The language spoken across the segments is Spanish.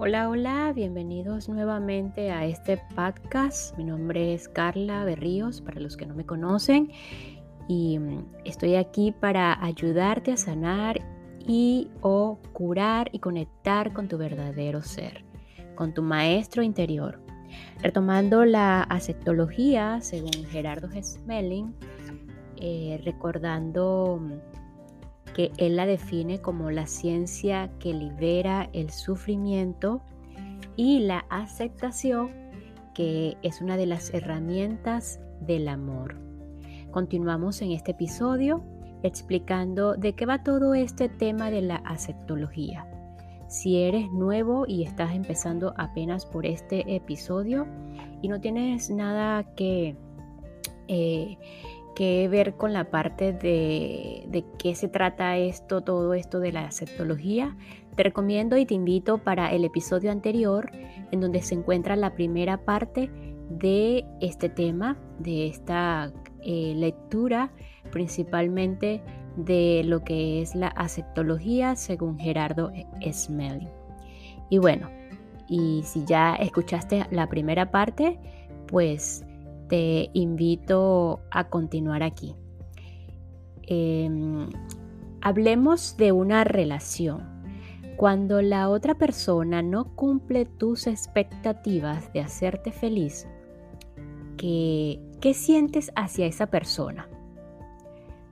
Hola, hola, bienvenidos nuevamente a este podcast. Mi nombre es Carla Berríos, para los que no me conocen, y mm, estoy aquí para ayudarte a sanar y o curar y conectar con tu verdadero ser, con tu maestro interior. Retomando la aceptología, según Gerardo Smelling, eh, recordando mm, que él la define como la ciencia que libera el sufrimiento y la aceptación, que es una de las herramientas del amor. Continuamos en este episodio explicando de qué va todo este tema de la aceptología. Si eres nuevo y estás empezando apenas por este episodio y no tienes nada que eh, que ver con la parte de, de qué se trata esto, todo esto de la aceptología, te recomiendo y te invito para el episodio anterior en donde se encuentra la primera parte de este tema, de esta eh, lectura, principalmente de lo que es la aceptología según Gerardo Smelling. Y bueno, y si ya escuchaste la primera parte, pues te invito a continuar aquí. Em, hablemos de una relación. Cuando la otra persona no cumple tus expectativas de hacerte feliz, ¿qué, ¿qué sientes hacia esa persona?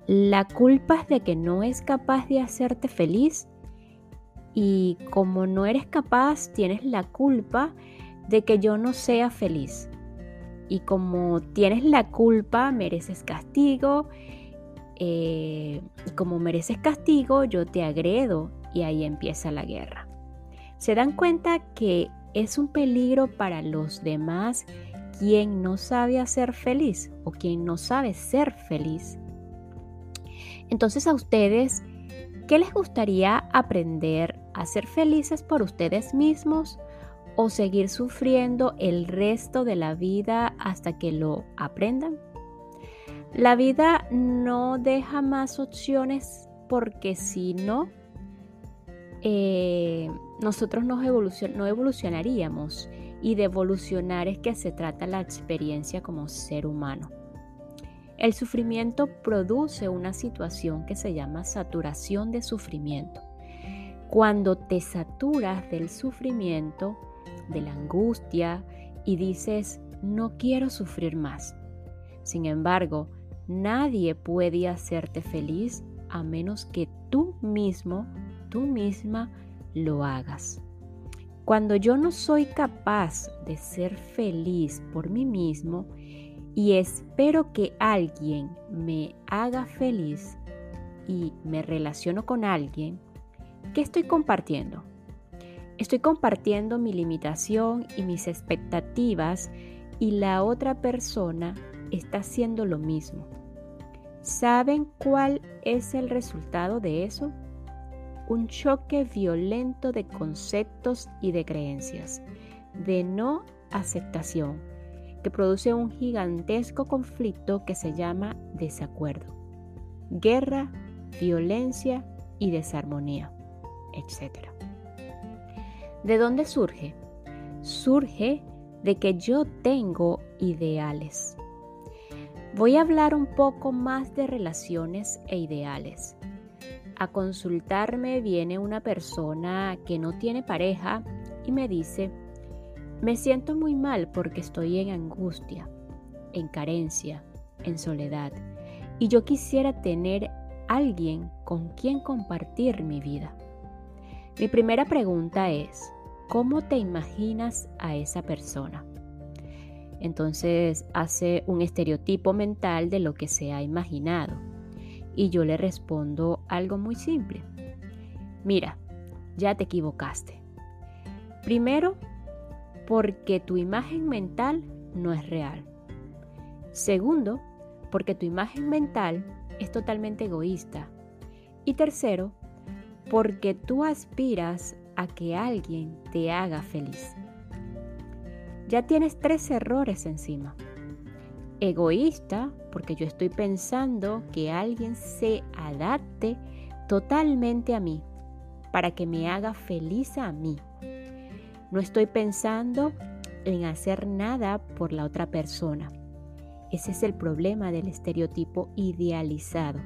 La culpa es de que no es capaz de hacerte feliz y como no eres capaz, tienes la culpa de que yo no sea feliz y como tienes la culpa, mereces castigo. Eh, y como mereces castigo, yo te agredo y ahí empieza la guerra. ¿Se dan cuenta que es un peligro para los demás quien no sabe hacer feliz o quien no sabe ser feliz? Entonces a ustedes, ¿qué les gustaría aprender a ser felices por ustedes mismos o seguir sufriendo el resto de la vida hasta que lo aprendan? La vida no deja más opciones porque si no, eh, nosotros no, no evolucionaríamos y de evolucionar es que se trata la experiencia como ser humano. El sufrimiento produce una situación que se llama saturación de sufrimiento. Cuando te saturas del sufrimiento, de la angustia y dices, no quiero sufrir más. Sin embargo, nadie puede hacerte feliz a menos que tú mismo, tú misma lo hagas. Cuando yo no soy capaz de ser feliz por mí mismo y espero que alguien me haga feliz y me relaciono con alguien, ¿qué estoy compartiendo? Estoy compartiendo mi limitación y mis expectativas y la otra persona está haciendo lo mismo. ¿Saben cuál es el resultado de eso? Un choque violento de conceptos y de creencias, de no aceptación, que produce un gigantesco conflicto que se llama desacuerdo, guerra, violencia y desarmonía, etc. ¿De dónde surge? Surge de que yo tengo ideales. Voy a hablar un poco más de relaciones e ideales. A consultarme viene una persona que no tiene pareja y me dice, me siento muy mal porque estoy en angustia, en carencia, en soledad, y yo quisiera tener alguien con quien compartir mi vida. Mi primera pregunta es, ¿Cómo te imaginas a esa persona? Entonces hace un estereotipo mental de lo que se ha imaginado. Y yo le respondo algo muy simple. Mira, ya te equivocaste. Primero, porque tu imagen mental no es real. Segundo, porque tu imagen mental es totalmente egoísta. Y tercero, porque tú aspiras a que alguien te haga feliz. Ya tienes tres errores encima. Egoísta, porque yo estoy pensando que alguien se adapte totalmente a mí, para que me haga feliz a mí. No estoy pensando en hacer nada por la otra persona. Ese es el problema del estereotipo idealizado.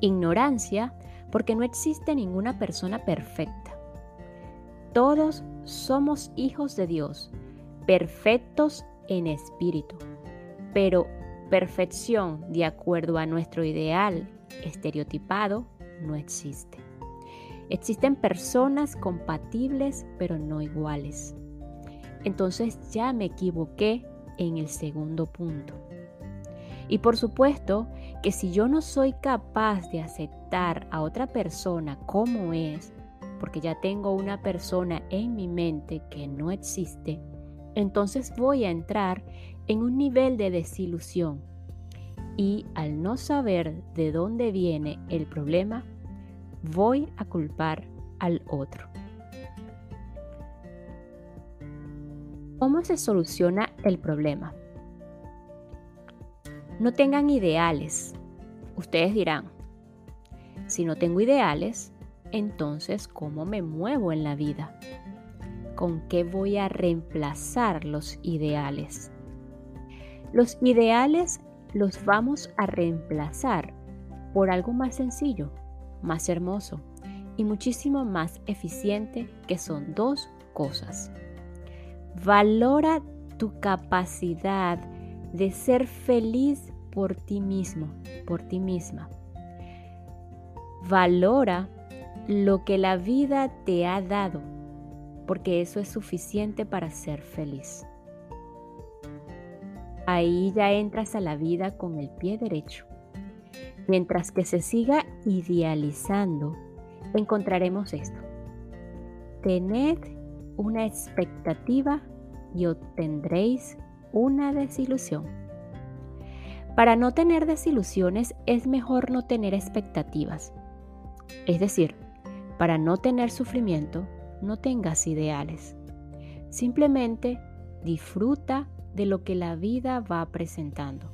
Ignorancia porque no existe ninguna persona perfecta. Todos somos hijos de Dios, perfectos en espíritu, pero perfección de acuerdo a nuestro ideal estereotipado no existe. Existen personas compatibles pero no iguales. Entonces ya me equivoqué en el segundo punto. Y por supuesto que si yo no soy capaz de aceptar a otra persona como es, porque ya tengo una persona en mi mente que no existe, entonces voy a entrar en un nivel de desilusión. Y al no saber de dónde viene el problema, voy a culpar al otro. ¿Cómo se soluciona el problema? No tengan ideales. Ustedes dirán, si no tengo ideales, entonces ¿cómo me muevo en la vida? ¿Con qué voy a reemplazar los ideales? Los ideales los vamos a reemplazar por algo más sencillo, más hermoso y muchísimo más eficiente que son dos cosas. Valora tu capacidad de ser feliz por ti mismo, por ti misma. Valora lo que la vida te ha dado, porque eso es suficiente para ser feliz. Ahí ya entras a la vida con el pie derecho. Mientras que se siga idealizando, encontraremos esto. Tened una expectativa y obtendréis una desilusión. Para no tener desilusiones es mejor no tener expectativas. Es decir, para no tener sufrimiento, no tengas ideales. Simplemente disfruta de lo que la vida va presentando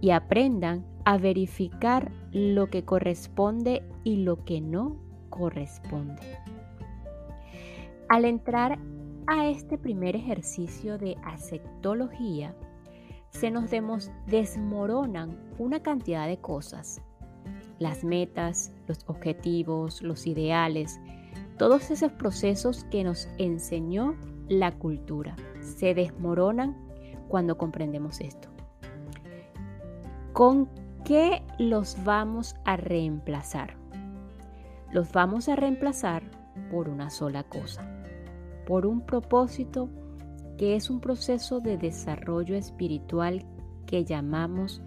y aprendan a verificar lo que corresponde y lo que no corresponde. Al entrar a este primer ejercicio de aceptología, se nos desmoronan una cantidad de cosas. Las metas, los objetivos, los ideales, todos esos procesos que nos enseñó la cultura se desmoronan cuando comprendemos esto. ¿Con qué los vamos a reemplazar? Los vamos a reemplazar por una sola cosa por un propósito que es un proceso de desarrollo espiritual que llamamos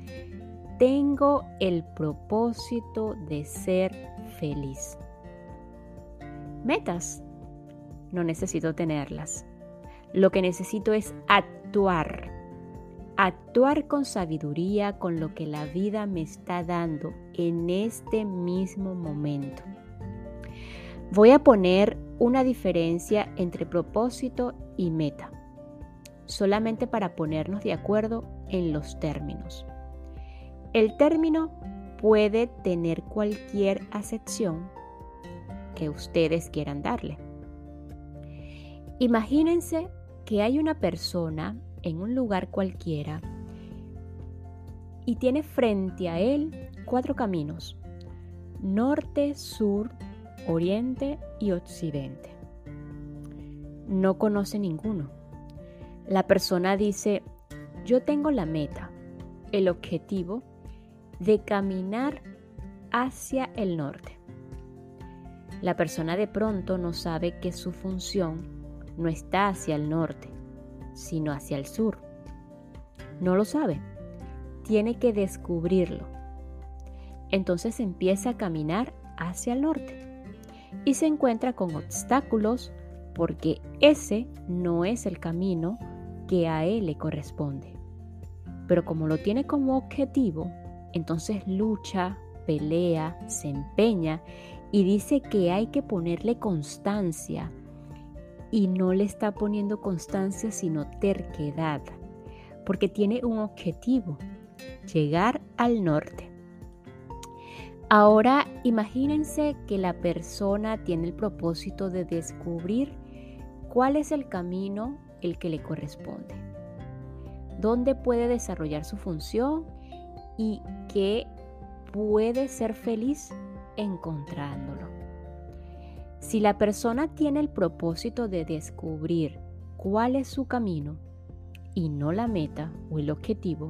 tengo el propósito de ser feliz. Metas. No necesito tenerlas. Lo que necesito es actuar. Actuar con sabiduría con lo que la vida me está dando en este mismo momento. Voy a poner una diferencia entre propósito y meta, solamente para ponernos de acuerdo en los términos. El término puede tener cualquier acepción que ustedes quieran darle. Imagínense que hay una persona en un lugar cualquiera y tiene frente a él cuatro caminos, norte, sur, oriente y occidente. No conoce ninguno. La persona dice, yo tengo la meta, el objetivo de caminar hacia el norte. La persona de pronto no sabe que su función no está hacia el norte, sino hacia el sur. No lo sabe. Tiene que descubrirlo. Entonces empieza a caminar hacia el norte y se encuentra con obstáculos porque ese no es el camino que a él le corresponde. Pero como lo tiene como objetivo, entonces lucha, pelea, se empeña y dice que hay que ponerle constancia y no le está poniendo constancia sino terquedad, porque tiene un objetivo, llegar al norte. Ahora imagínense que la persona tiene el propósito de descubrir cuál es el camino el que le corresponde, dónde puede desarrollar su función y qué puede ser feliz encontrándolo. Si la persona tiene el propósito de descubrir cuál es su camino y no la meta o el objetivo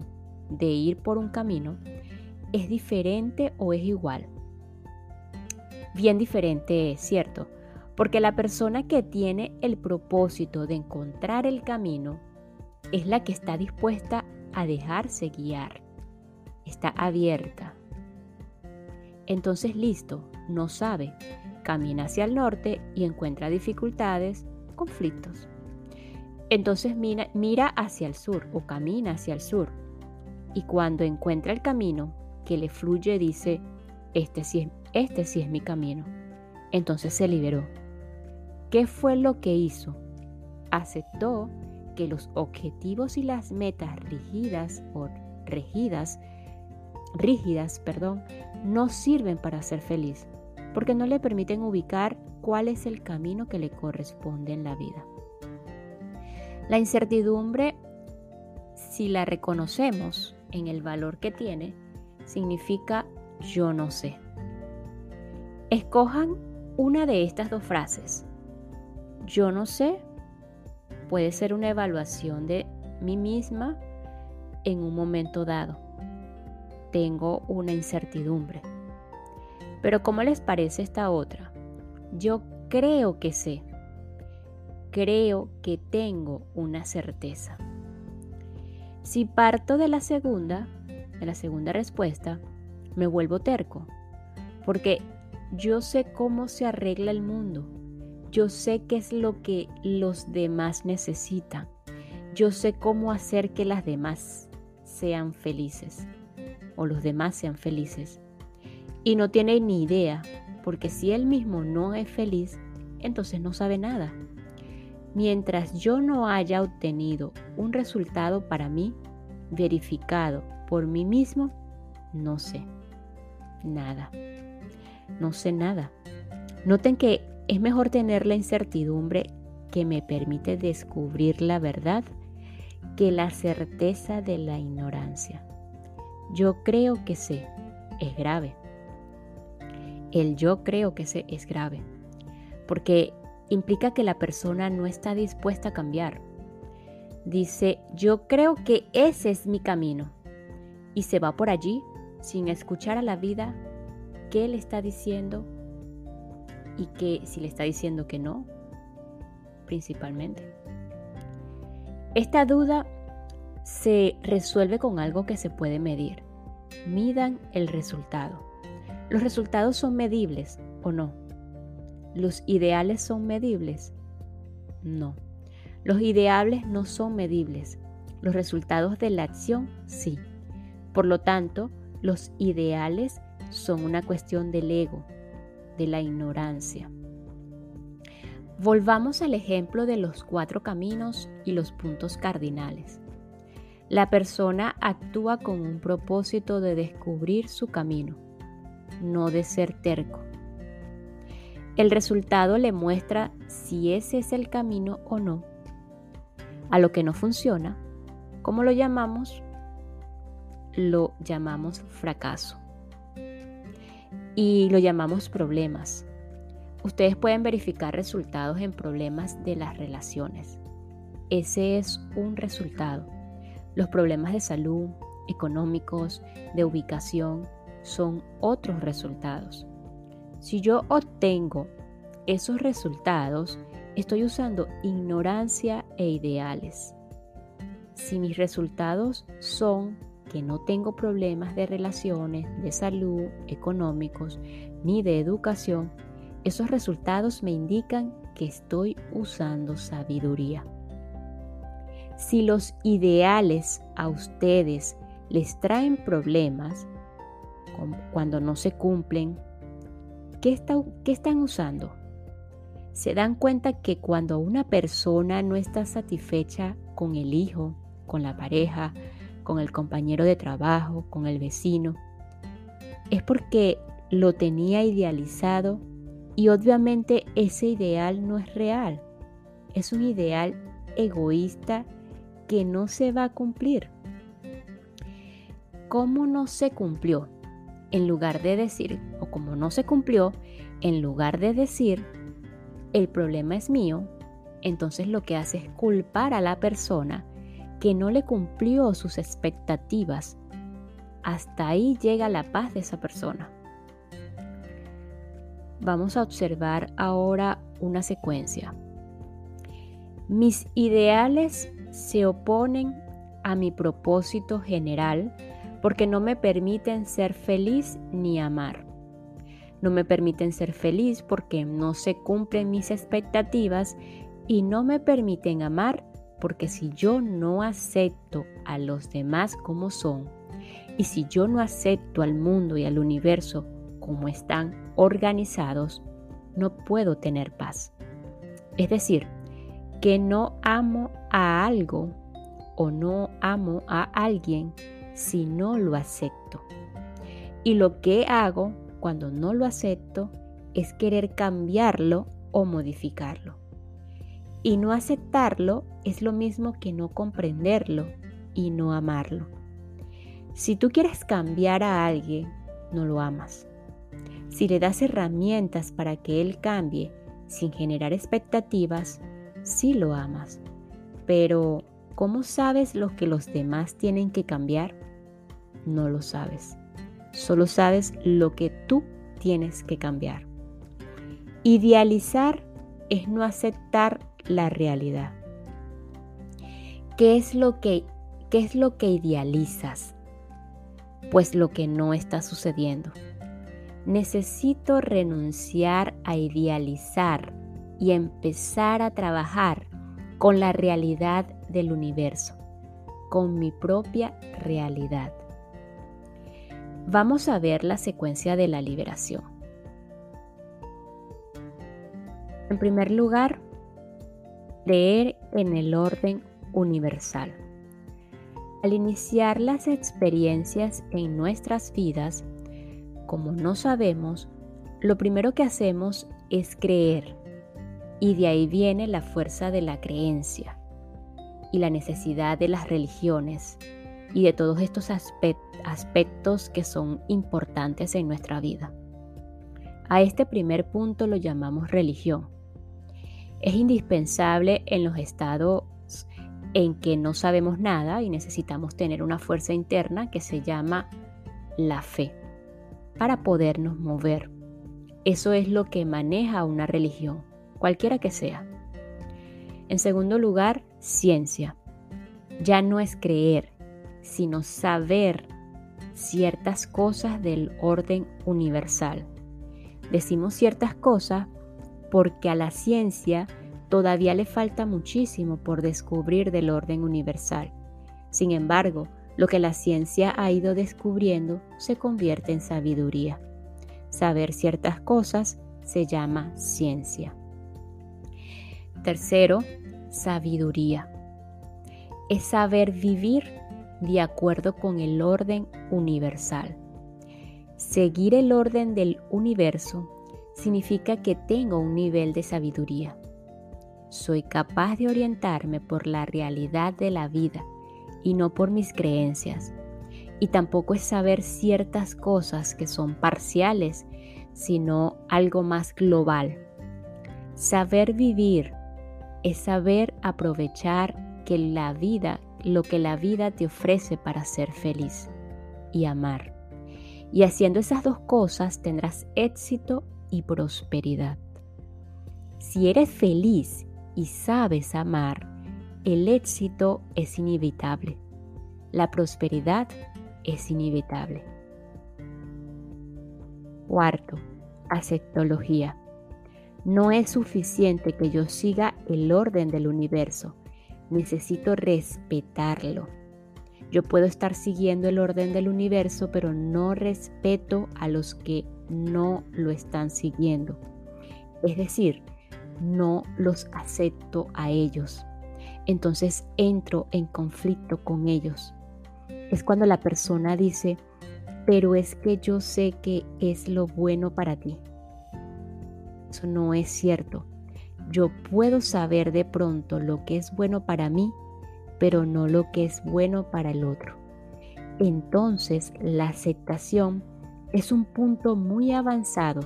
de ir por un camino, ¿es diferente o es igual? Bien diferente es, ¿cierto? Porque la persona que tiene el propósito de encontrar el camino es la que está dispuesta a dejarse guiar, está abierta. Entonces listo, no sabe, camina hacia el norte y encuentra dificultades, conflictos. Entonces mira, mira hacia el sur o camina hacia el sur. Y cuando encuentra el camino que le fluye, dice, este sí, este sí es mi camino. Entonces se liberó. ¿Qué fue lo que hizo? Aceptó que los objetivos y las metas rígidas o rígidas, rígidas, perdón, no sirven para ser feliz, porque no le permiten ubicar cuál es el camino que le corresponde en la vida. La incertidumbre, si la reconocemos en el valor que tiene, significa yo no sé. Escojan una de estas dos frases. Yo no sé puede ser una evaluación de mí misma en un momento dado. Tengo una incertidumbre. Pero ¿cómo les parece esta otra? Yo creo que sé. Creo que tengo una certeza. Si parto de la segunda, de la segunda respuesta, me vuelvo terco, porque yo sé cómo se arregla el mundo. Yo sé qué es lo que los demás necesitan. Yo sé cómo hacer que las demás sean felices o los demás sean felices. Y no tiene ni idea, porque si él mismo no es feliz, entonces no sabe nada. Mientras yo no haya obtenido un resultado para mí, verificado por mí mismo, no sé nada no sé nada. Noten que es mejor tener la incertidumbre que me permite descubrir la verdad que la certeza de la ignorancia. Yo creo que sé, es grave. El yo creo que sé es grave, porque implica que la persona no está dispuesta a cambiar. Dice, yo creo que ese es mi camino, y se va por allí sin escuchar a la vida qué le está diciendo y que si le está diciendo que no, principalmente. Esta duda se resuelve con algo que se puede medir. Midan el resultado. ¿Los resultados son medibles o no? ¿Los ideales son medibles? No. Los ideales no son medibles. Los resultados de la acción sí. Por lo tanto, los ideales son una cuestión del ego, de la ignorancia. Volvamos al ejemplo de los cuatro caminos y los puntos cardinales. La persona actúa con un propósito de descubrir su camino, no de ser terco. El resultado le muestra si ese es el camino o no. A lo que no funciona, ¿cómo lo llamamos? Lo llamamos fracaso y lo llamamos problemas. Ustedes pueden verificar resultados en problemas de las relaciones. Ese es un resultado. Los problemas de salud, económicos, de ubicación, son otros resultados. Si yo obtengo esos resultados, estoy usando ignorancia e ideales. Si mis resultados son que no tengo problemas de relaciones, de salud, económicos, ni de educación, esos resultados me indican que estoy usando sabiduría. Si los ideales a ustedes les traen problemas cuando no se cumplen, ¿qué, ¿qué están usando? Se dan cuenta que cuando una persona no está satisfecha con el hijo, con la pareja, con el compañero de trabajo, con el vecino, es porque lo tenía idealizado y obviamente ese ideal no es real. es un ideal egoísta que no se va a cumplir. ¿Cómo no se cumplió? En lugar de decir, o como no se cumplió, en lugar de decir, el problema es mío, entonces lo que hace es culpar a la persona que no le cumplió sus expectativas. Hasta ahí llega la paz de esa persona. Vamos a observar ahora una secuencia. Mis ideales se oponen a mi propósito general porque no me permiten ser feliz ni amar. No me permiten ser feliz porque no se cumplen mis expectativas y no me permiten amar porque si yo no acepto a los demás como son y si yo no acepto al mundo y al universo como están organizados, no puedo tener paz. Es decir, que no amo a algo o no amo a alguien si no lo acepto. Y lo que hago cuando no lo acepto es querer cambiarlo o modificarlo. Y no aceptarlo es lo mismo que no comprenderlo y no amarlo. Si tú quieres cambiar a alguien, no lo amas. Si le das herramientas para que él cambie sin generar expectativas, sí lo amas. Pero, ¿cómo sabes lo que los demás tienen que cambiar? No lo sabes. Solo sabes lo que tú tienes que cambiar. Idealizar es no aceptar la realidad. ¿Qué es lo que, qué es lo que idealizas? Pues lo que no está sucediendo. Necesito renunciar a idealizar y empezar a trabajar con la realidad del universo, con mi propia realidad. Vamos a ver la secuencia de la liberación. En primer lugar, leer en el orden universal. Al iniciar las experiencias en nuestras vidas, como no sabemos, lo primero que hacemos es creer, y de ahí viene la fuerza de la creencia y la necesidad de las religiones y de todos estos aspectos que son importantes en nuestra vida. A este primer punto lo llamamos religión. Es indispensable en los estados en que no sabemos nada y necesitamos tener una fuerza interna que se llama la fe para podernos mover. Eso es lo que maneja una religión, cualquiera que sea. En segundo lugar, ciencia. Ya no es creer, sino saber ciertas cosas del orden universal. Decimos ciertas cosas porque a la ciencia todavía le falta muchísimo por descubrir del orden universal. Sin embargo, lo que la ciencia ha ido descubriendo se convierte en sabiduría. Saber ciertas cosas se llama ciencia. Tercero, sabiduría. Es saber vivir de acuerdo con el orden universal. Seguir el orden del universo significa que tengo un nivel de sabiduría. Soy capaz de orientarme por la realidad de la vida y no por mis creencias. Y tampoco es saber ciertas cosas que son parciales, sino algo más global. Saber vivir es saber aprovechar que la vida lo que la vida te ofrece para ser feliz y amar. Y haciendo esas dos cosas tendrás éxito y prosperidad. Si eres feliz y sabes amar, el éxito es inevitable. La prosperidad es inevitable. Cuarto, aceptología. No es suficiente que yo siga el orden del universo necesito respetarlo. Yo puedo estar siguiendo el orden del universo, pero no respeto a los que no lo están siguiendo. Es decir, no los acepto a ellos. Entonces entro en conflicto con ellos. Es cuando la persona dice, pero es que yo sé que es lo bueno para ti. Eso no es cierto. yo puedo saber de pronto lo que es bueno para mí, pero no lo que es bueno para el otro. Entonces la aceptación es un punto muy avanzado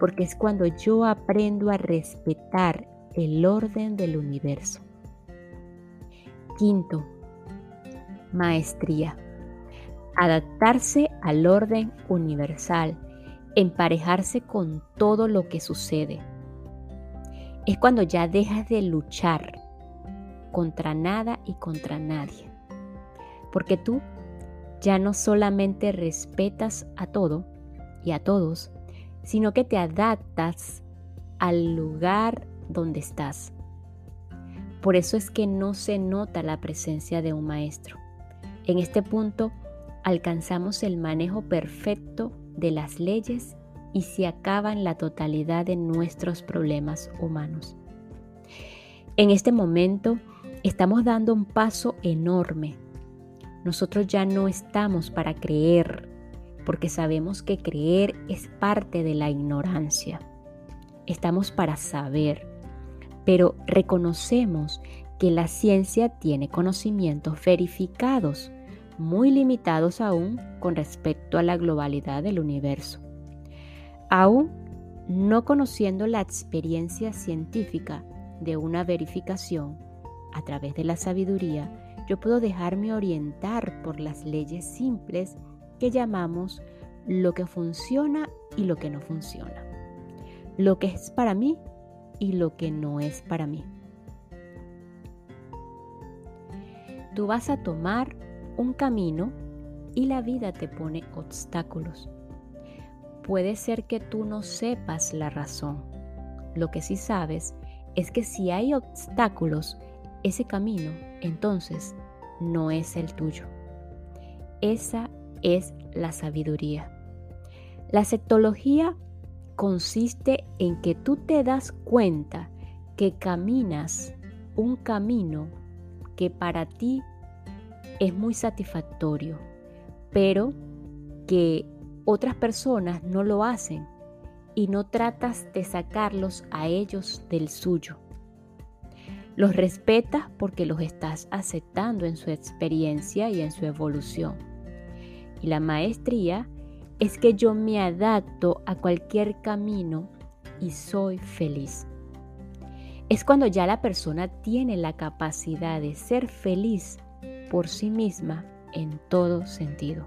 porque es cuando yo aprendo a respetar el orden del universo. Quinto, maestría. Adaptarse al orden universal, emparejarse con todo lo que sucede. Es cuando ya dejas de luchar contra nada y contra nadie. Porque tú ya no solamente respetas a todo y a todos, sino que te adaptas al lugar donde estás. Por eso es que no se nota la presencia de un maestro. En este punto alcanzamos el manejo perfecto de las leyes y se acaban la totalidad de nuestros problemas humanos. En este momento estamos dando un paso enorme. Nosotros ya no estamos para creer, porque sabemos que creer es parte de la ignorancia. Estamos para saber, pero reconocemos que la ciencia tiene conocimientos verificados, muy limitados aún con respecto a la globalidad del universo. Aún no conociendo la experiencia científica de una verificación a través de la sabiduría, yo puedo dejarme orientar por las leyes simples que llamamos lo que funciona y lo que no funciona. Lo que es para mí y lo que no es para mí. Tú vas a tomar un camino y la vida te pone obstáculos. Puede ser que tú no sepas la razón. Lo que sí sabes es que si hay obstáculos, ese camino entonces no es el tuyo. Esa es la sabiduría. La sectología consiste en que tú te das cuenta que caminas un camino que para ti es muy satisfactorio, pero que otras personas no lo hacen y no tratas de sacarlos a ellos del suyo. Los respetas porque los estás aceptando en su experiencia y en su evolución. Y la maestría es que yo me adapto a cualquier camino y soy feliz. Es cuando ya la persona tiene la capacidad de ser feliz por sí misma en todo sentido.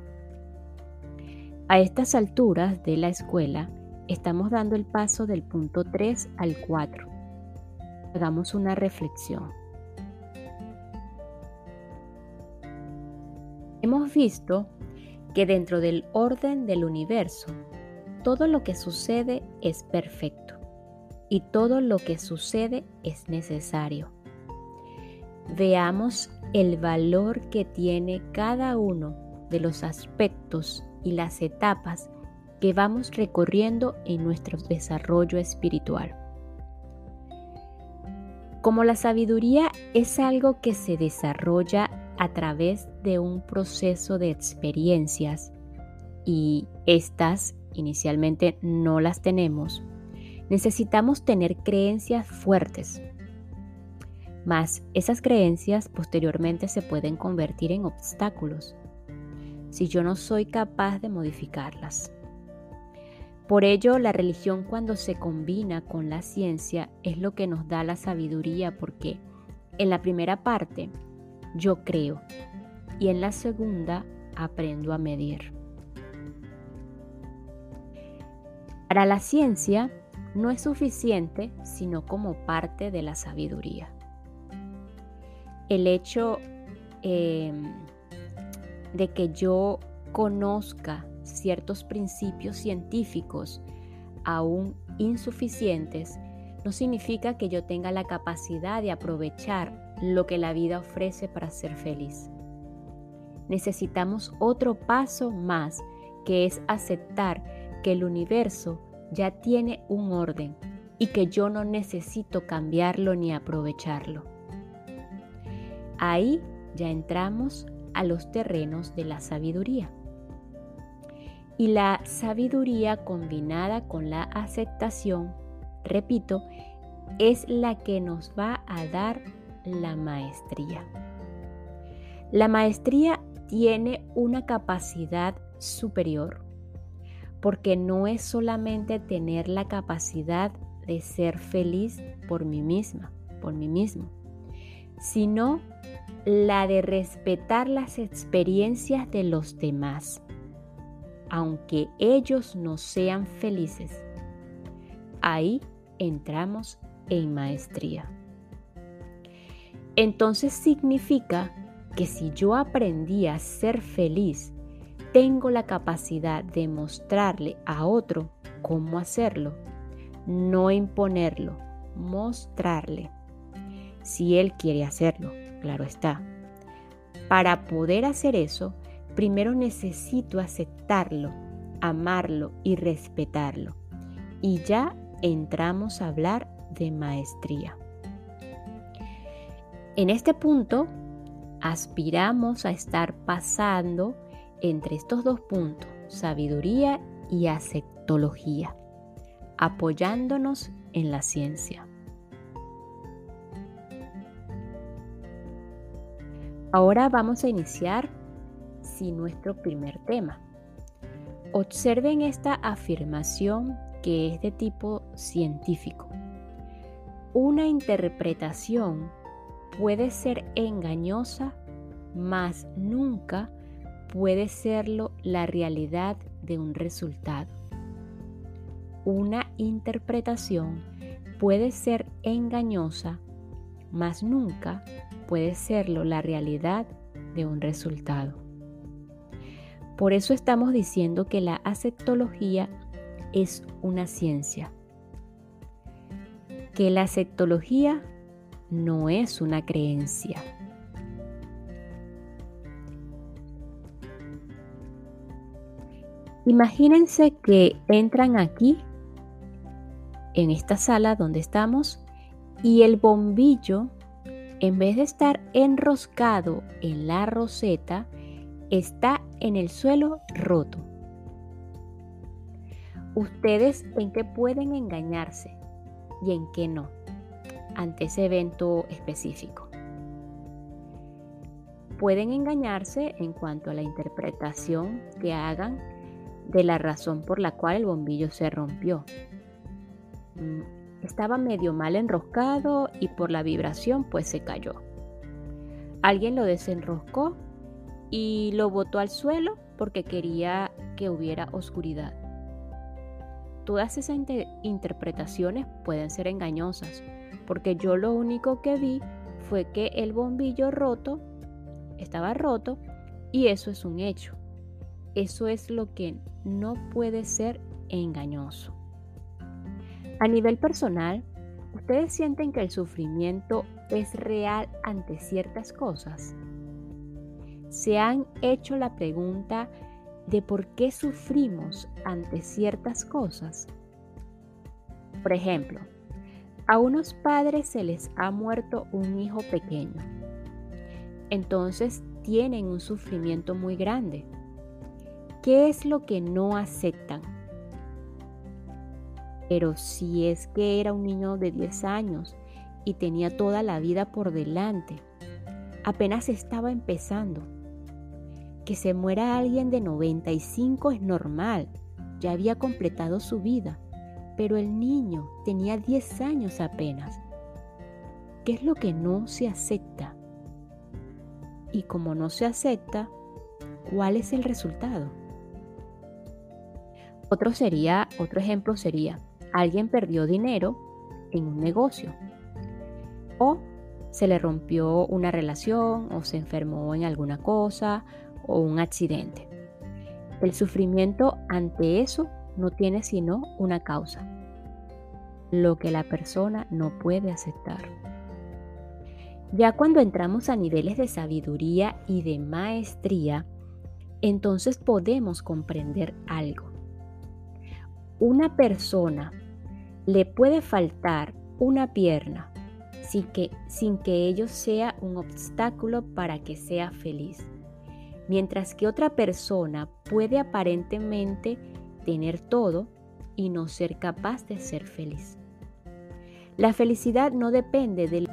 A estas alturas de la escuela estamos dando el paso del punto 3 al 4. Hagamos una reflexión. Hemos visto que dentro del orden del universo, todo lo que sucede es perfecto y todo lo que sucede es necesario. Veamos el valor que tiene cada uno de los aspectos y las etapas que vamos recorriendo en nuestro desarrollo espiritual. Como la sabiduría es algo que se desarrolla a través de un proceso de experiencias y estas inicialmente no las tenemos, necesitamos tener creencias fuertes. Mas esas creencias posteriormente se pueden convertir en obstáculos si yo no soy capaz de modificarlas. Por ello, la religión cuando se combina con la ciencia es lo que nos da la sabiduría porque en la primera parte yo creo y en la segunda aprendo a medir. Para la ciencia no es suficiente sino como parte de la sabiduría. El hecho em, de que yo conozca ciertos principios científicos aún insuficientes no significa que yo tenga la capacidad de aprovechar lo que la vida ofrece para ser feliz. Necesitamos otro paso más, que es aceptar que el universo ya tiene un orden y que yo no necesito cambiarlo ni aprovecharlo. Ahí ya entramos a los terrenos de la sabiduría. Y la sabiduría combinada con la aceptación, repito, es la que nos va a dar la maestría. La maestría tiene una capacidad superior porque no es solamente tener la capacidad de ser feliz por mí misma, por mí mismo, sino la de respetar las experiencias de los demás, aunque ellos no sean felices. Ahí entramos en maestría. Entonces significa que si yo aprendí a ser feliz, tengo la capacidad de mostrarle a otro cómo hacerlo, no imponerlo, mostrarle. Si él quiere hacerlo, claro está. Para poder hacer eso, primero necesito aceptarlo, amarlo y respetarlo. Y ya entramos a hablar de maestría. En este punto, aspiramos a estar pasando entre estos dos puntos, sabiduría y aceptología, apoyándonos en la ciencia. Ahora vamos a iniciar sin nuestro primer tema. Observen esta afirmación que es de tipo científico. Una interpretación puede ser engañosa, mas nunca puede serlo la realidad de un resultado. Una interpretación puede ser engañosa, mas nunca puede serlo la realidad de un resultado. Por eso estamos diciendo que la aceptología es una ciencia, que la aceptología no es una creencia. Imagínense que entran aquí, en esta sala donde estamos, y el bombillo, en vez de estar enroscado en la roseta, está en el suelo roto. Ustedes en qué pueden engañarse y en qué no ante ese evento específico. Pueden engañarse en cuanto a la interpretación que hagan de la razón por la cual el bombillo se rompió. Estaba medio mal enroscado y por la vibración pues se cayó. Alguien lo desenroscó y lo botó al suelo porque quería que hubiera oscuridad. Todas esas interpretaciones pueden ser engañosas, porque yo lo único que vi fue que el bombillo roto estaba roto y eso es un hecho. Eso es lo que no puede ser engañoso. A nivel personal, ¿ustedes sienten que el sufrimiento es real ante ciertas cosas? ¿Se han hecho la pregunta de por qué sufrimos ante ciertas cosas? Por ejemplo, a unos padres se les ha muerto un hijo pequeño. Entonces tienen un sufrimiento muy grande ¿Qué es lo que no aceptan? Pero si es que era un niño de 10 años y tenía toda la vida por delante, apenas estaba empezando. Que se muera alguien de 95 es normal, ya había completado su vida, pero el niño tenía 10 años apenas. ¿Qué es lo que no se acepta? Y como no se acepta, ¿cuál es el resultado? Otro sería, otro ejemplo sería, alguien perdió dinero en un negocio o se le rompió una relación o se enfermó en alguna cosa o un accidente. El sufrimiento ante eso no tiene sino una causa, lo que la persona no puede aceptar. Ya cuando entramos a niveles de sabiduría y de maestría, entonces podemos comprender algo una persona le puede faltar una pierna sin que, sin que ello sea un obstáculo para que sea feliz, mientras que otra persona puede aparentemente tener todo y no ser capaz de ser feliz. La felicidad no depende del...